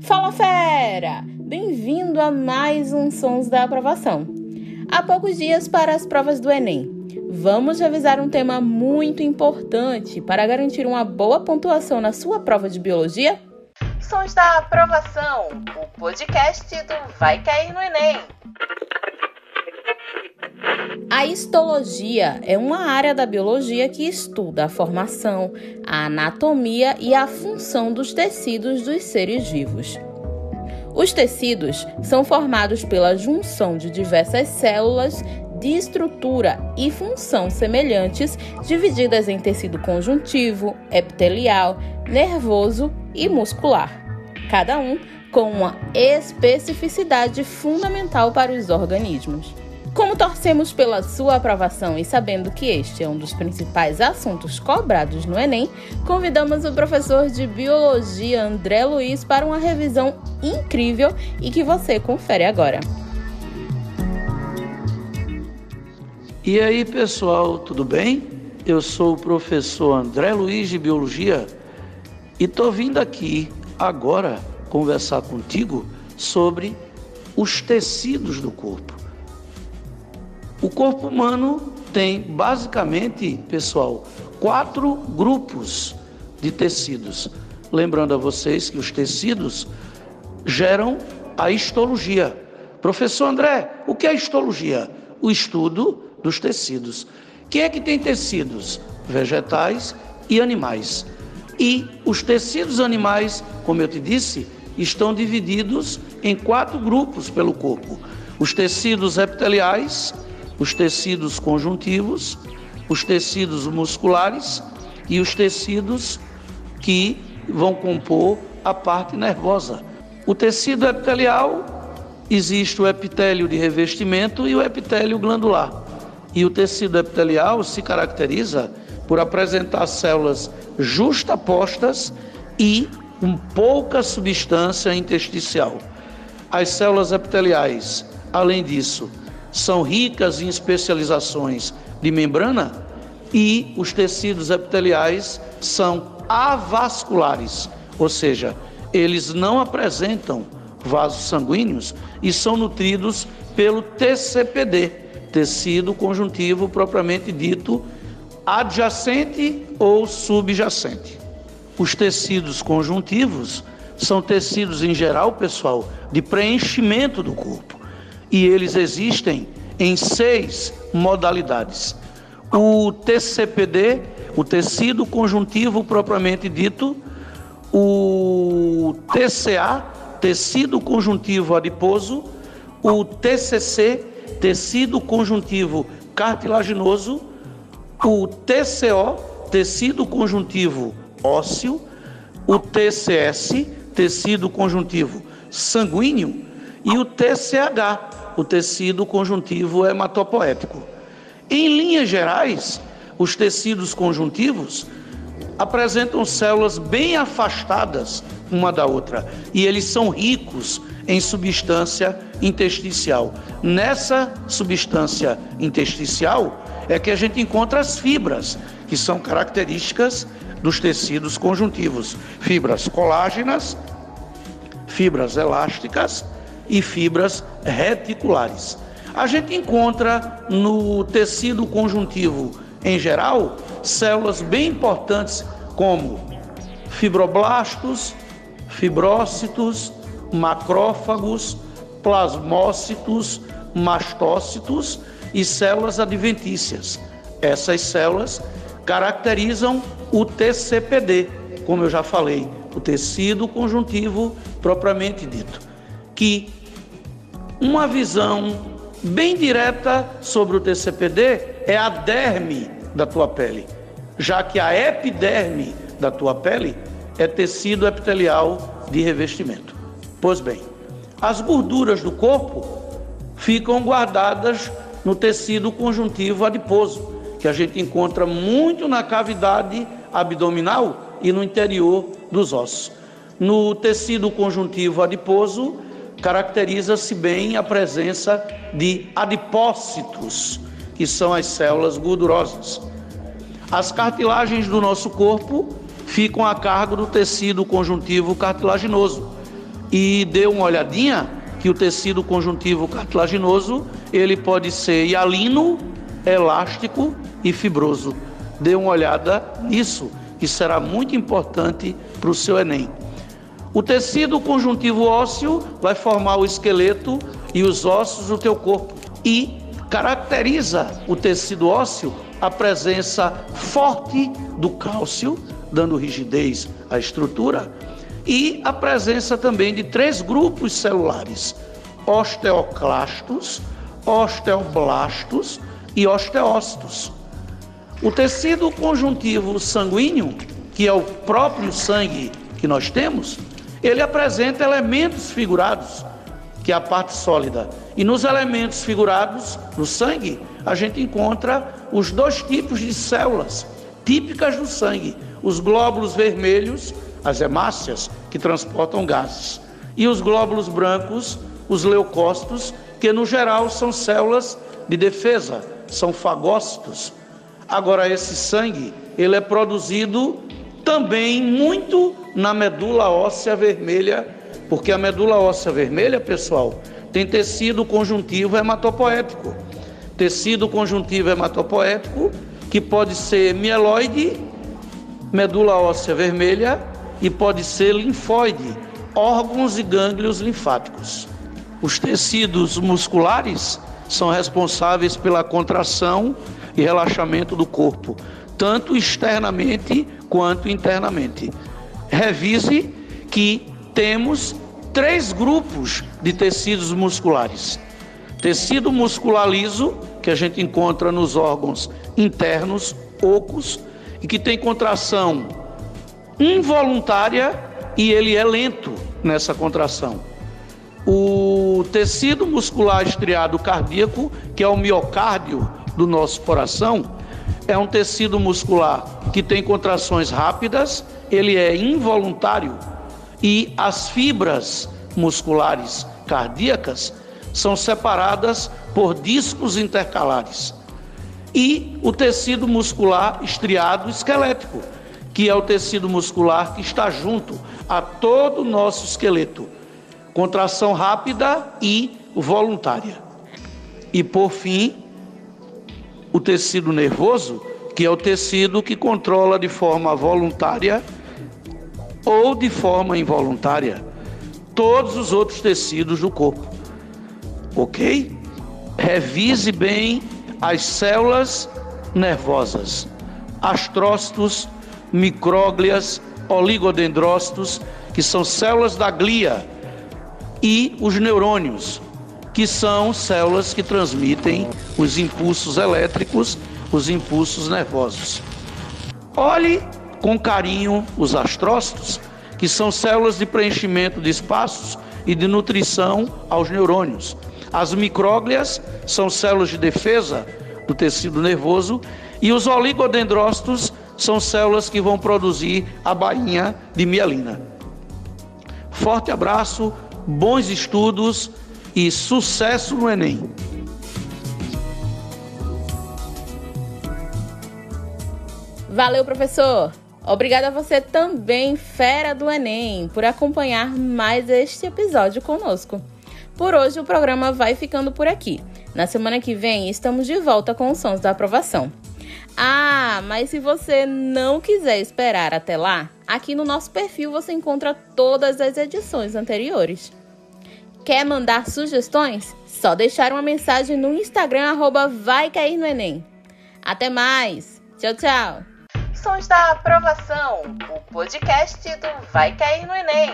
Fala fera! Bem-vindo a mais um Sons da Aprovação. Há poucos dias para as provas do Enem. Vamos revisar um tema muito importante para garantir uma boa pontuação na sua prova de biologia? Sons da Aprovação, o podcast do Vai Cair no Enem. A histologia é uma área da biologia que estuda a formação, a anatomia e a função dos tecidos dos seres vivos. Os tecidos são formados pela junção de diversas células de estrutura e função semelhantes, divididas em tecido conjuntivo, epitelial, nervoso e muscular, cada um com uma especificidade fundamental para os organismos. Como torcemos pela sua aprovação e sabendo que este é um dos principais assuntos cobrados no Enem, convidamos o professor de Biologia André Luiz para uma revisão incrível e que você confere agora. E aí, pessoal, tudo bem? Eu sou o professor André Luiz de Biologia e estou vindo aqui agora conversar contigo sobre os tecidos do corpo. O corpo humano tem basicamente, pessoal, quatro grupos de tecidos. Lembrando a vocês que os tecidos geram a histologia. Professor André, o que é histologia? O estudo dos tecidos. Quem é que tem tecidos? Vegetais e animais. E os tecidos animais, como eu te disse, estão divididos em quatro grupos pelo corpo: os tecidos epiteliais, os tecidos conjuntivos, os tecidos musculares e os tecidos que vão compor a parte nervosa. O tecido epitelial existe o epitélio de revestimento e o epitélio glandular. E o tecido epitelial se caracteriza por apresentar células justapostas e com pouca substância intersticial. As células epiteliais, além disso, são ricas em especializações de membrana e os tecidos epiteliais são avasculares, ou seja, eles não apresentam vasos sanguíneos e são nutridos pelo TCPD, tecido conjuntivo propriamente dito adjacente ou subjacente. Os tecidos conjuntivos são tecidos em geral, pessoal, de preenchimento do corpo e eles existem em seis modalidades. O TCPD, o tecido conjuntivo propriamente dito, o TCA, tecido conjuntivo adiposo, o TCC, tecido conjuntivo cartilaginoso, o TCO, tecido conjuntivo ósseo, o TCS, tecido conjuntivo sanguíneo, e o TCH, o tecido conjuntivo hematopoético. Em linhas gerais, os tecidos conjuntivos apresentam células bem afastadas uma da outra e eles são ricos em substância intersticial. Nessa substância intersticial é que a gente encontra as fibras, que são características dos tecidos conjuntivos: fibras colágenas, fibras elásticas e fibras reticulares. A gente encontra no tecido conjuntivo em geral células bem importantes como fibroblastos, fibrócitos, macrófagos, plasmócitos, mastócitos e células adventícias. Essas células caracterizam o TCPD, como eu já falei, o tecido conjuntivo propriamente dito, que uma visão bem direta sobre o TCPD é a derme da tua pele, já que a epiderme da tua pele é tecido epitelial de revestimento. Pois bem, as gorduras do corpo ficam guardadas no tecido conjuntivo adiposo, que a gente encontra muito na cavidade abdominal e no interior dos ossos. No tecido conjuntivo adiposo, caracteriza-se bem a presença de adipócitos, que são as células gordurosas. As cartilagens do nosso corpo ficam a cargo do tecido conjuntivo cartilaginoso, e dê uma olhadinha que o tecido conjuntivo cartilaginoso ele pode ser hialino, elástico e fibroso. Dê uma olhada nisso, que será muito importante para o seu Enem. O tecido conjuntivo ósseo vai formar o esqueleto e os ossos do teu corpo e caracteriza o tecido ósseo a presença forte do cálcio, dando rigidez à estrutura, e a presença também de três grupos celulares: osteoclastos, osteoblastos e osteócitos. O tecido conjuntivo sanguíneo, que é o próprio sangue que nós temos, ele apresenta elementos figurados, que é a parte sólida. E nos elementos figurados, no sangue, a gente encontra os dois tipos de células típicas do sangue: os glóbulos vermelhos, as hemácias, que transportam gases, e os glóbulos brancos, os leucócitos, que no geral são células de defesa, são fagócitos. Agora, esse sangue, ele é produzido também muito na medula óssea vermelha, porque a medula óssea vermelha, pessoal, tem tecido conjuntivo hematopoético. Tecido conjuntivo hematopoético que pode ser mieloide, medula óssea vermelha e pode ser linfóide, órgãos e gânglios linfáticos. Os tecidos musculares são responsáveis pela contração e relaxamento do corpo, tanto externamente quanto internamente. Revise que temos três grupos de tecidos musculares: tecido muscular liso, que a gente encontra nos órgãos internos, ocos, e que tem contração involuntária e ele é lento nessa contração. O tecido muscular estriado cardíaco, que é o miocárdio do nosso coração, é um tecido muscular que tem contrações rápidas, ele é involuntário e as fibras musculares cardíacas são separadas por discos intercalares. E o tecido muscular estriado esquelético, que é o tecido muscular que está junto a todo o nosso esqueleto. Contração rápida e voluntária. E por fim, o tecido nervoso, que é o tecido que controla de forma voluntária ou de forma involuntária todos os outros tecidos do corpo. Ok? Revise bem as células nervosas, astrócitos, micróglias, oligodendrócitos, que são células da glia, e os neurônios, que são células que transmitem os impulsos elétricos, os impulsos nervosos. Olhe com carinho os astrócitos, que são células de preenchimento de espaços e de nutrição aos neurônios. As micróglias são células de defesa do tecido nervoso e os oligodendrócitos são células que vão produzir a bainha de mielina. Forte abraço, bons estudos e sucesso no Enem. Valeu, professor! Obrigada a você também, fera do Enem, por acompanhar mais este episódio conosco. Por hoje o programa vai ficando por aqui. Na semana que vem estamos de volta com os sons da aprovação. Ah, mas se você não quiser esperar até lá, aqui no nosso perfil você encontra todas as edições anteriores. Quer mandar sugestões? Só deixar uma mensagem no Instagram arroba vai cair no Enem. Até mais! Tchau, tchau! Sons da Aprovação, o podcast do Vai Cair no Enem.